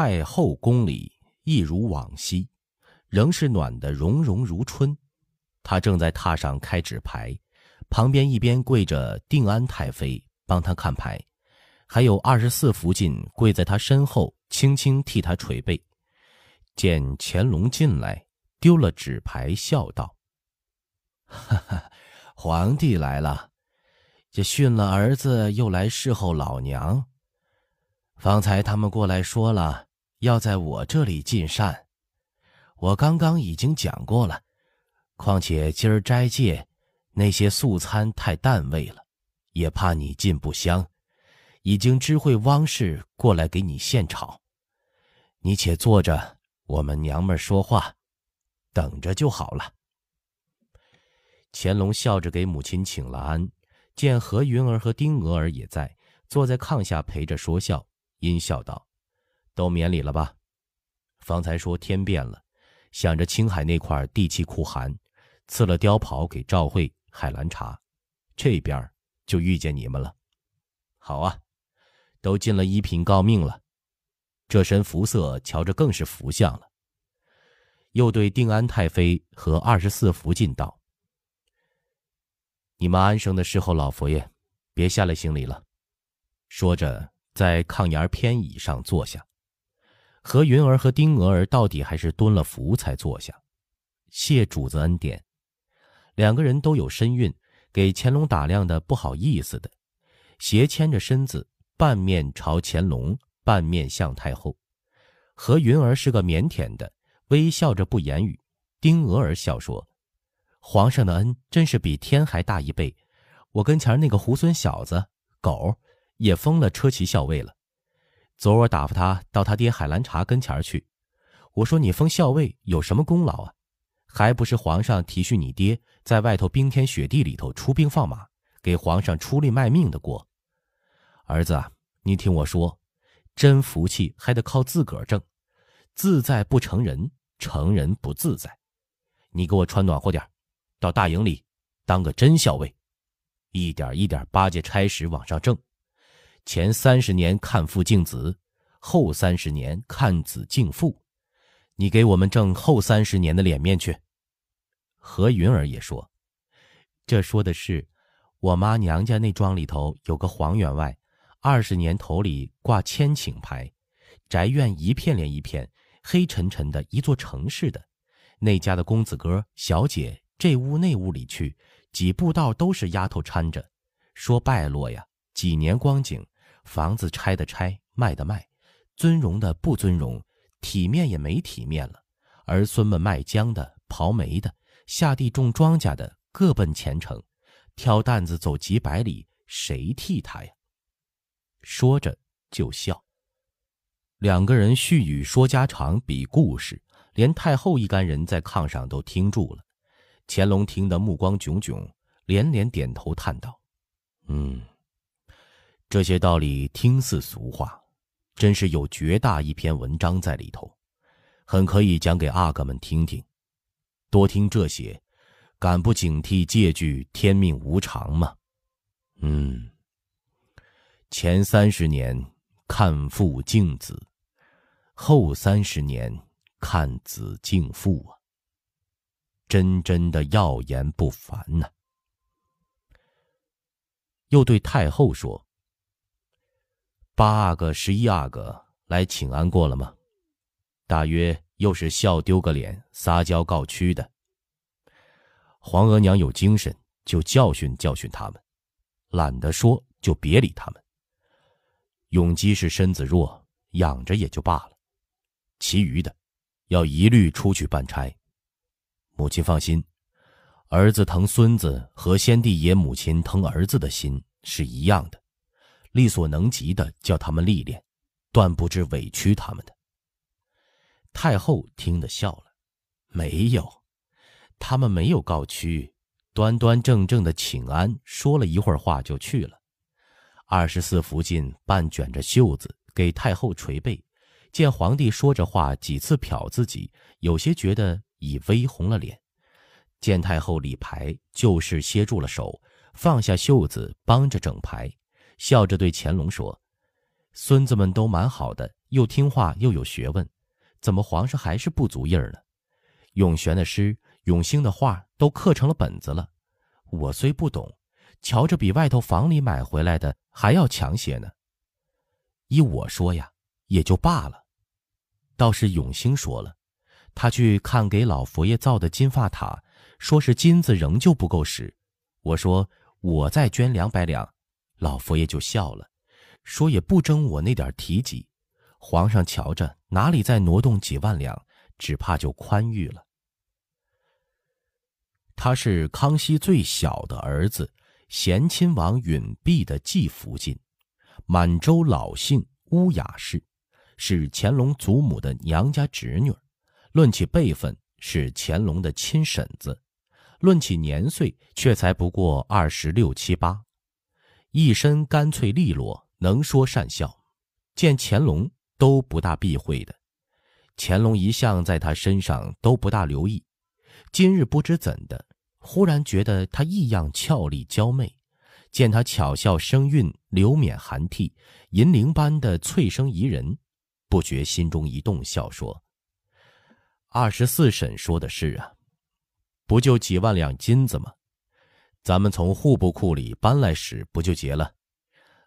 太后宫里一如往昔，仍是暖得融融如春。他正在榻上开纸牌，旁边一边跪着定安太妃帮他看牌，还有二十四福晋跪在他身后，轻轻替他捶背。见乾隆进来，丢了纸牌，笑道：“哈哈，皇帝来了，这训了儿子，又来侍候老娘。方才他们过来说了，要在我这里进膳，我刚刚已经讲过了。况且今儿斋戒，那些素餐太淡味了，也怕你进不香，已经知会汪氏过来给你献炒。你且坐着。”我们娘们说话，等着就好了。乾隆笑着给母亲请了安，见何云儿和丁娥儿也在，坐在炕下陪着说笑，阴笑道：“都免礼了吧？方才说天变了，想着青海那块地气酷寒，赐了貂袍给赵慧、海兰茶，这边就遇见你们了。好啊，都进了一品诰命了。”这身服色，瞧着更是福相了。又对定安太妃和二十四福晋道：“你们安生的时候老佛爷，别下来行礼了。”说着，在炕沿偏椅上坐下。何云儿和丁娥儿到底还是蹲了伏才坐下，谢主子恩典。两个人都有身孕，给乾隆打量的不好意思的，斜牵着身子，半面朝乾隆。半面向太后，何云儿是个腼腆的，微笑着不言语。丁娥儿笑说：“皇上的恩真是比天还大一倍。我跟前那个猢狲小子狗也封了车骑校尉了。昨儿我打发他到他爹海兰察跟前去，我说你封校尉有什么功劳啊？还不是皇上体恤你爹在外头冰天雪地里头出兵放马，给皇上出力卖命的过。儿子，你听我说。”真福气还得靠自个儿挣，自在不成人，成人不自在。你给我穿暖和点到大营里当个真校尉，一点一点巴结差使往上挣。前三十年看父敬子，后三十年看子敬父，你给我们挣后三十年的脸面去。何云儿也说：“这说的是，我妈娘家那庄里头有个黄员外。”二十年头里挂千顷牌，宅院一片连一片，黑沉沉的一座城市的。那家的公子哥、小姐，这屋那屋里去，几步道都是丫头搀着。说败落呀，几年光景，房子拆的拆，卖的卖，尊荣的不尊荣，体面也没体面了。儿孙们卖姜的、刨煤的、下地种庄稼的，各奔前程，挑担子走几百里，谁替他呀？说着就笑。两个人絮语说家常，比故事，连太后一干人在炕上都听住了。乾隆听得目光炯炯，连连点头叹道：“嗯，这些道理听似俗话，真是有绝大一篇文章在里头，很可以讲给阿哥们听听。多听这些，敢不警惕戒惧天命无常吗？嗯。”前三十年看父敬子，后三十年看子敬父啊！真真的耀眼不凡呐。又对太后说：“八阿哥、十一阿哥来请安过了吗？大约又是笑丢个脸、撒娇告屈的。皇额娘有精神，就教训教训他们；懒得说，就别理他们。”永基是身子弱，养着也就罢了，其余的，要一律出去办差。母亲放心，儿子疼孙子和先帝爷母亲疼儿子的心是一样的，力所能及的叫他们历练，断不知委屈他们的。太后听得笑了，没有，他们没有告屈，端端正正的请安，说了一会儿话就去了。二十四福晋半卷着袖子给太后捶背，见皇帝说着话几次瞟自己，有些觉得已微红了脸。见太后理牌，就是歇住了手，放下袖子帮着整牌，笑着对乾隆说：“孙子们都蛮好的，又听话又有学问，怎么皇上还是不足意儿呢？永璇的诗、永兴的画都刻成了本子了，我虽不懂，瞧着比外头房里买回来的还要强些呢。依我说呀，也就罢了。倒是永兴说了，他去看给老佛爷造的金发塔，说是金子仍旧不够使。我说我再捐两百两，老佛爷就笑了，说也不争我那点提己。皇上瞧着，哪里再挪动几万两，只怕就宽裕了。他是康熙最小的儿子，咸亲王允弼的继父亲，满洲老姓乌雅氏，是乾隆祖母的娘家侄女。论起辈分，是乾隆的亲婶子；论起年岁，却才不过二十六七八。一身干脆利落，能说善笑，见乾隆。都不大避讳的，乾隆一向在他身上都不大留意，今日不知怎的，忽然觉得他异样俏丽娇媚，见他巧笑声韵，流冕含涕，银铃般的脆声宜人，不觉心中一动，笑说：“二十四婶说的是啊，不就几万两金子吗？咱们从户部库里搬来时，不就结了？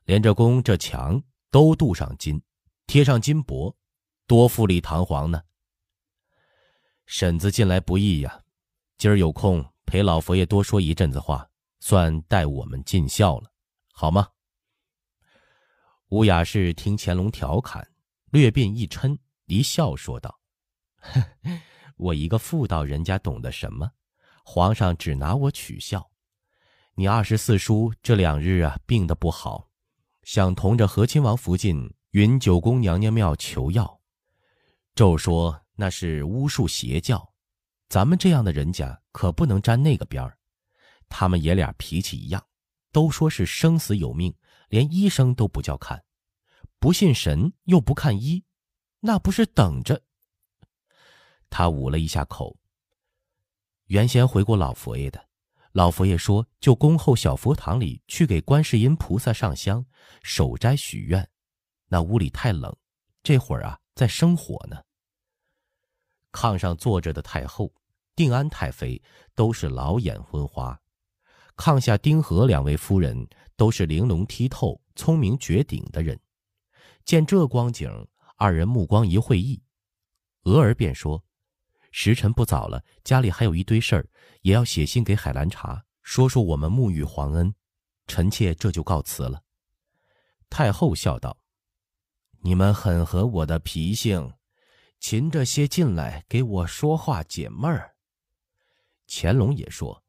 连这宫这墙都镀上金。”贴上金箔，多富丽堂皇呢。婶子近来不易呀，今儿有空陪老佛爷多说一阵子话，算带我们尽孝了，好吗？吴雅士听乾隆调侃，略鬓一嗔，一笑说道：“ 我一个妇道人家懂得什么？皇上只拿我取笑。你二十四叔这两日啊病得不好，想同着和亲王福晋。”云九宫娘娘庙求药，骤说那是巫术邪教，咱们这样的人家可不能沾那个边儿。他们爷俩脾气一样，都说是生死有命，连医生都不叫看，不信神又不看医，那不是等着？他捂了一下口。原先回过老佛爷的，老佛爷说就恭候小佛堂里去给观世音菩萨上香、守斋许愿。那屋里太冷，这会儿啊在生火呢。炕上坐着的太后、定安太妃都是老眼昏花，炕下丁和两位夫人都是玲珑剔透、聪明绝顶的人。见这光景，二人目光一会意，娥儿便说：“时辰不早了，家里还有一堆事儿，也要写信给海兰察，说说我们沐浴皇恩。臣妾这就告辞了。”太后笑道。你们很合我的脾性，擒着些进来给我说话解闷儿。乾隆也说：“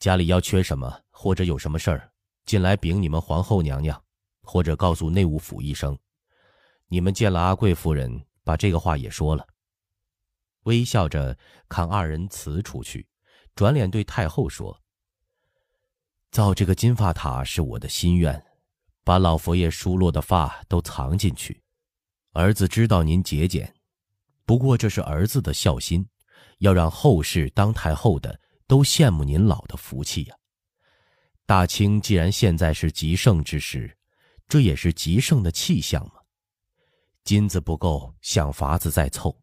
家里要缺什么，或者有什么事儿，进来禀你们皇后娘娘，或者告诉内务府一声。你们见了阿贵夫人，把这个话也说了。”微笑着看二人辞出去，转脸对太后说：“造这个金发塔是我的心愿。”把老佛爷疏落的发都藏进去，儿子知道您节俭，不过这是儿子的孝心，要让后世当太后的都羡慕您老的福气呀。大清既然现在是极盛之时，这也是极盛的气象嘛。金子不够，想法子再凑，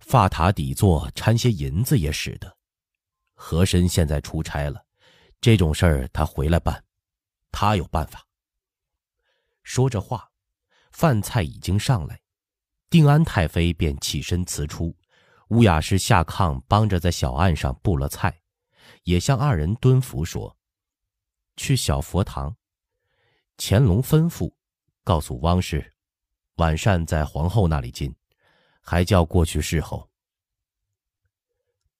发塔底座掺些银子也使得。和珅现在出差了，这种事儿他回来办，他有办法。说着话，饭菜已经上来，定安太妃便起身辞出，乌雅氏下炕帮着在小案上布了菜，也向二人蹲伏说：“去小佛堂。”乾隆吩咐，告诉汪氏，晚膳在皇后那里进，还叫过去侍候。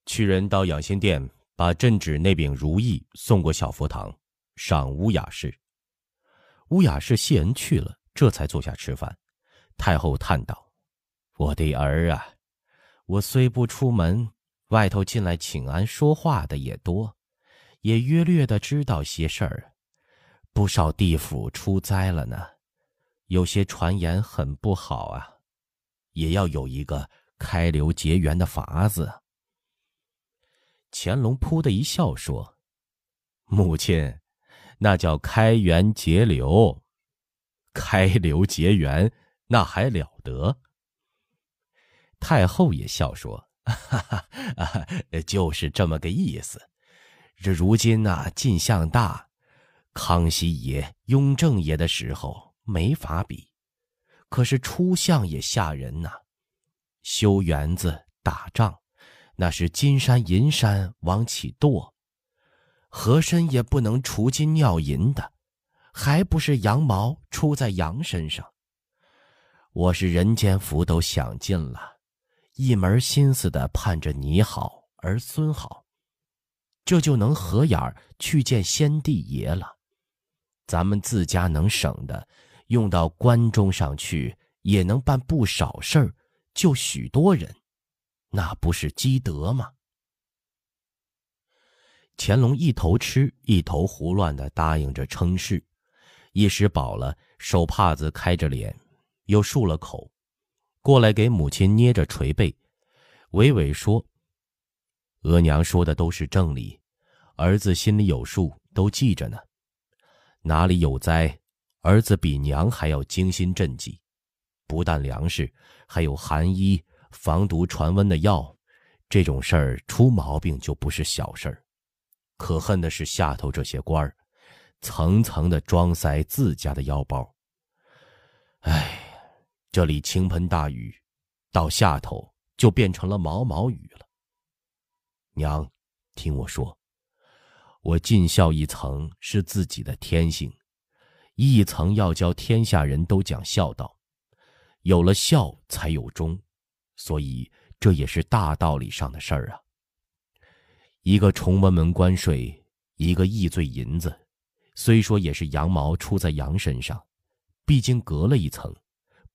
去人到养心殿，把镇旨那柄如意送过小佛堂，赏乌雅氏。乌雅氏谢恩去了，这才坐下吃饭。太后叹道：“我的儿啊，我虽不出门，外头进来请安说话的也多，也约略的知道些事儿。不少地府出灾了呢，有些传言很不好啊，也要有一个开流结缘的法子。”乾隆噗的一笑说：“母亲。”那叫开源节流，开流结缘，那还了得？”太后也笑说：“哈哈，就是这么个意思。这如今呐，进相大，康熙爷、雍正爷的时候没法比。可是出相也吓人呐，修园子、打仗，那是金山银山往起剁，和珅也不能除金尿银的，还不是羊毛出在羊身上。我是人间福都享尽了。”一门心思的盼着你好儿孙好，这就能合眼儿去见先帝爷了。咱们自家能省的，用到关中上去，也能办不少事儿，救许多人，那不是积德吗？乾隆一头吃一头胡乱的答应着称是，一时饱了，手帕子开着脸，又漱了口。过来给母亲捏着捶背，娓娓说：“额娘说的都是正理，儿子心里有数，都记着呢。哪里有灾，儿子比娘还要精心赈济。不但粮食，还有寒衣、防毒传温的药。这种事儿出毛病就不是小事儿。可恨的是下头这些官儿，层层的装塞自家的腰包。唉。”这里倾盆大雨，到下头就变成了毛毛雨了。娘，听我说，我尽孝一层是自己的天性，一层要教天下人都讲孝道，有了孝才有忠，所以这也是大道理上的事儿啊。一个崇文门关税，一个易罪银子，虽说也是羊毛出在羊身上，毕竟隔了一层。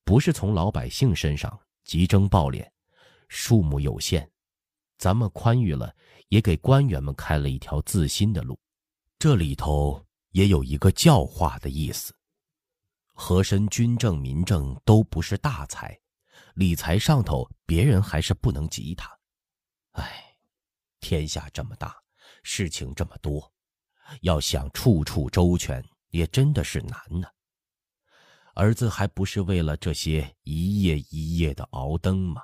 不是从老百姓身上急征暴敛，数目有限，咱们宽裕了，也给官员们开了一条自新的路。这里头也有一个教化的意思。和珅军政民政都不是大才，理财上头别人还是不能及他。唉，天下这么大，事情这么多，要想处处周全，也真的是难呢。儿子还不是为了这些一夜一夜的熬灯吗？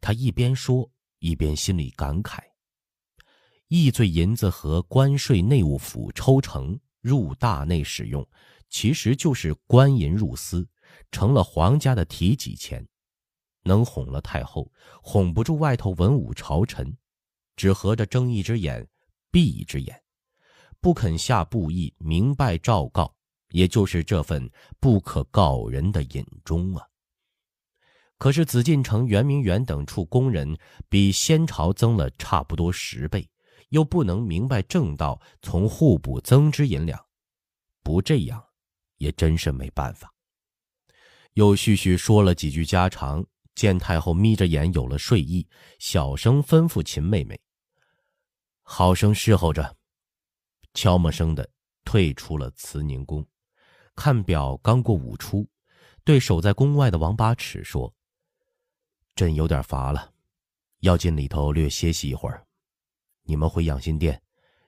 他一边说，一边心里感慨：易罪银子和关税内务府抽成入大内使用，其实就是官银入私，成了皇家的提己钱，能哄了太后，哄不住外头文武朝臣，只合着睁一只眼闭一只眼，不肯下布议明白诏告。也就是这份不可告人的隐衷啊。可是紫禁城圆明园等处工人比先朝增了差不多十倍，又不能明白正道，从互补增支银两，不这样，也真是没办法。又絮絮说了几句家常，见太后眯着眼有了睡意，小声吩咐秦妹妹：“好生侍候着。”悄没声的退出了慈宁宫。看表，刚过午初，对守在宫外的王八尺说：“朕有点乏了，要进里头略歇息一会儿。你们回养心殿，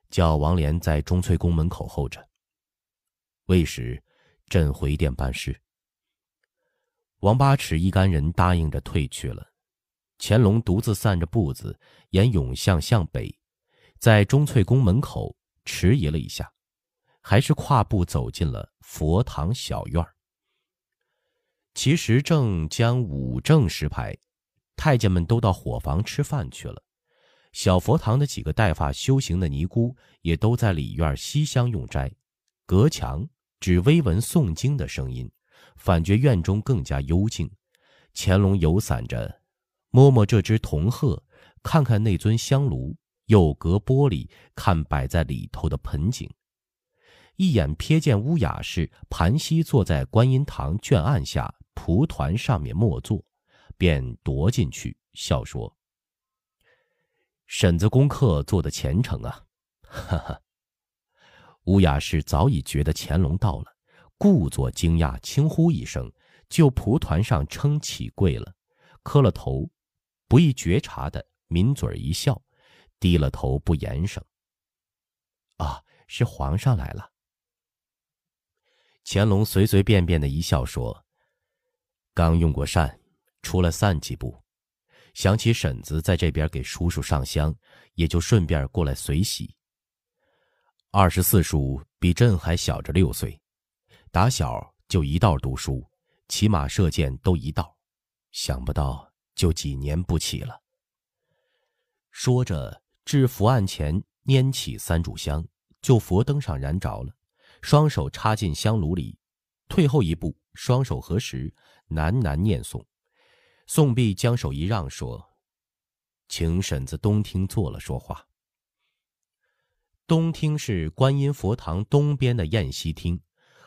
叫王莲在钟粹宫门口候着。未时，朕回殿办事。”王八尺一干人答应着退去了。乾隆独自散着步子，沿永巷向北，在钟粹宫门口迟疑了一下。还是跨步走进了佛堂小院。其实正将午正时排，太监们都到伙房吃饭去了。小佛堂的几个带发修行的尼姑也都在里院西厢用斋，隔墙只微闻诵经的声音，反觉院中更加幽静。乾隆游散着，摸摸这只铜鹤，看看那尊香炉，又隔玻璃看摆在里头的盆景。一眼瞥见乌雅氏盘膝坐在观音堂卷案下蒲团上面默坐，便踱进去笑说：“婶子功课做的虔诚啊！”哈哈。乌雅氏早已觉得乾隆到了，故作惊讶，轻呼一声，就蒲团上撑起跪了，磕了头，不易觉察的抿嘴一笑，低了头不言声。啊，是皇上来了。乾隆随随便便的一笑说：“刚用过膳，出了散几步，想起婶子在这边给叔叔上香，也就顺便过来随喜。二十四叔比朕还小着六岁，打小就一道读书，骑马射箭都一道，想不到就几年不起了。说着，至佛案前拈起三炷香，就佛灯上燃着了，双手插进香炉里，退后一步，双手合十，喃喃念诵。宋碧，将手一让，说：“请婶子东厅坐了说话。”东厅是观音佛堂东边的宴席厅，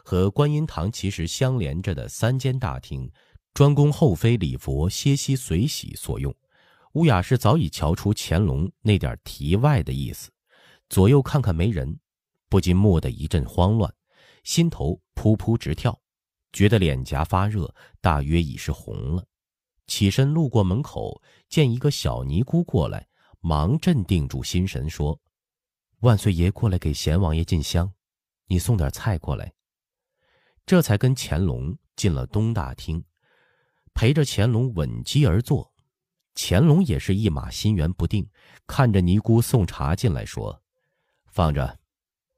和观音堂其实相连着的三间大厅，专供后妃礼佛、歇息随喜所用。乌雅氏早已瞧出乾隆那点题外的意思，左右看看没人，不禁蓦地一阵慌乱，心头扑扑直跳，觉得脸颊发热，大约已是红了。起身路过门口，见一个小尼姑过来，忙镇定住心神，说。万岁爷过来给贤王爷进香，你送点菜过来。这才跟乾隆进了东大厅，陪着乾隆稳机而坐。乾隆也是一马心猿不定，看着尼姑送茶进来，说：“放着，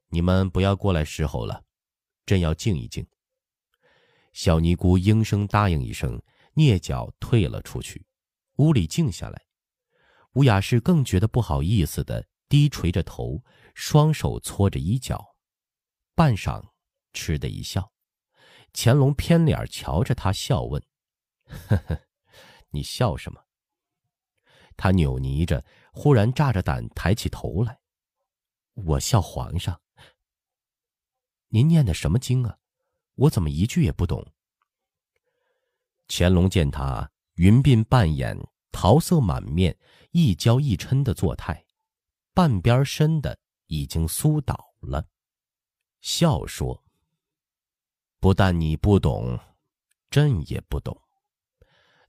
你们不要过来侍候了，朕要静一静。”小尼姑应声答应一声，蹑脚退了出去。屋里静下来，吴雅氏更觉得不好意思的。低垂着头，双手搓着衣角，半晌，嗤的一笑。乾隆偏脸瞧着他，笑问：“呵呵，你笑什么？”他扭捏着，忽然炸着胆抬起头来：“我笑皇上。您念的什么经啊？我怎么一句也不懂？”乾隆见他云鬓半掩，桃色满面，一娇一嗔的作态。半边身的已经酥倒了，笑说：“不但你不懂，朕也不懂。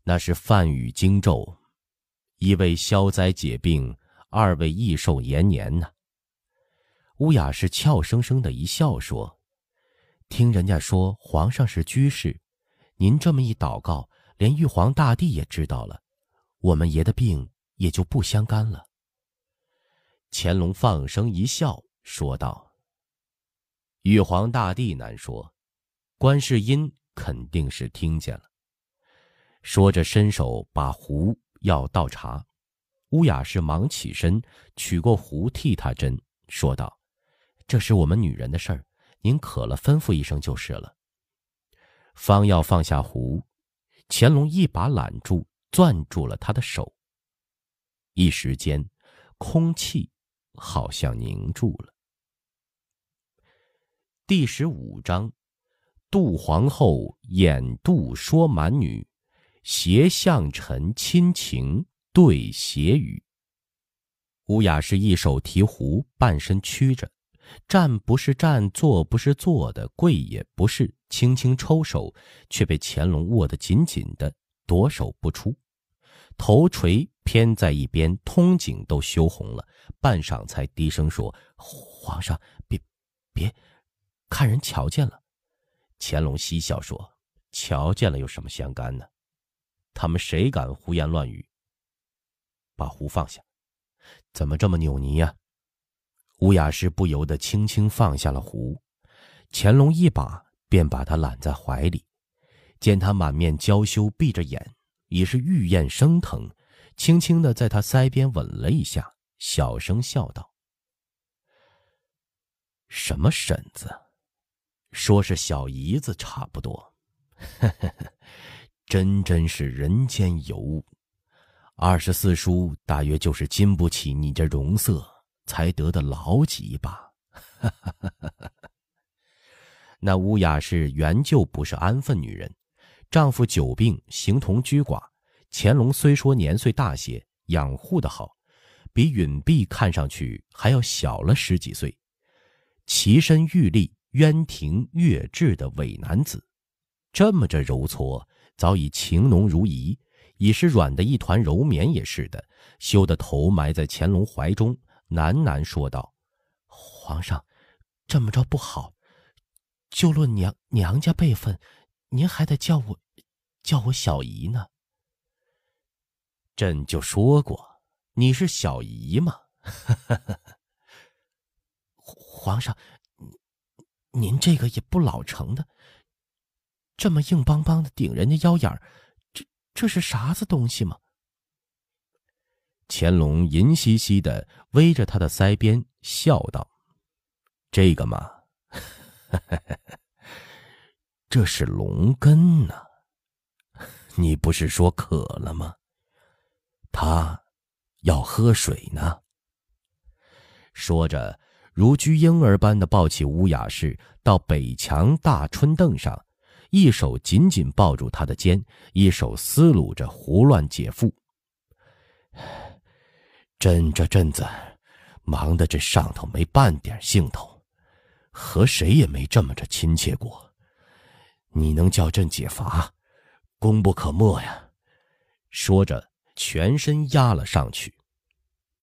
那是梵语经咒，一为消灾解病，二为益寿延年呢。”乌雅是俏生生的一笑说：“听人家说皇上是居士，您这么一祷告，连玉皇大帝也知道了，我们爷的病也就不相干了。”乾隆放声一笑，说道：“玉皇大帝难说，观世音肯定是听见了。”说着，伸手把壶要倒茶。乌雅氏忙起身，取过壶替他斟，说道：“这是我们女人的事儿，您渴了吩咐一声就是了。”方要放下壶，乾隆一把揽住，攥住了他的手。一时间，空气。好像凝住了。第十五章，杜皇后演杜说蛮女，斜向臣亲情对斜语。乌雅是一手提壶，半身屈着，站不是站，坐不是坐的，跪也不是，轻轻抽手，却被乾隆握得紧紧的，夺手不出。头垂偏在一边，通颈都羞红了，半晌才低声说：“皇上，别，别，看人瞧见了。”乾隆嬉笑说：“瞧见了有什么相干呢？他们谁敢胡言乱语？”把壶放下，怎么这么扭捏呀？乌雅氏不由得轻轻放下了壶，乾隆一把便把她揽在怀里，见她满面娇羞，闭着眼。已是欲焰升腾，轻轻的在她腮边吻了一下，小声笑道：“什么婶子，说是小姨子差不多，真真是人间尤物。二十四叔大约就是经不起你这容色，才得的老几吧。那乌雅氏原就不是安分女人。”丈夫久病，形同居寡。乾隆虽说年岁大些，养护的好，比允弼看上去还要小了十几岁。奇身玉立、渊庭月质的伪男子，这么着揉搓，早已情浓如饴，已是软的一团柔绵也似的，羞得头埋在乾隆怀中，喃喃说道：“皇上，这么着不好，就论娘娘家辈分。”您还得叫我叫我小姨呢。朕就说过，你是小姨嘛。皇上，您这个也不老成的，这么硬邦邦的顶人家腰眼儿，这这是啥子东西吗？乾隆银兮兮的偎着他的腮边，笑道：“这个嘛，这是龙根呢。你不是说渴了吗？他要喝水呢。”说着，如居婴儿般的抱起乌雅氏到北墙大春凳上，一手紧紧抱住他的肩，一手撕撸着胡乱解腹。朕这阵子忙得这上头没半点兴头，和谁也没这么着亲切过。你能叫朕解乏，功不可没呀！说着，全身压了上去。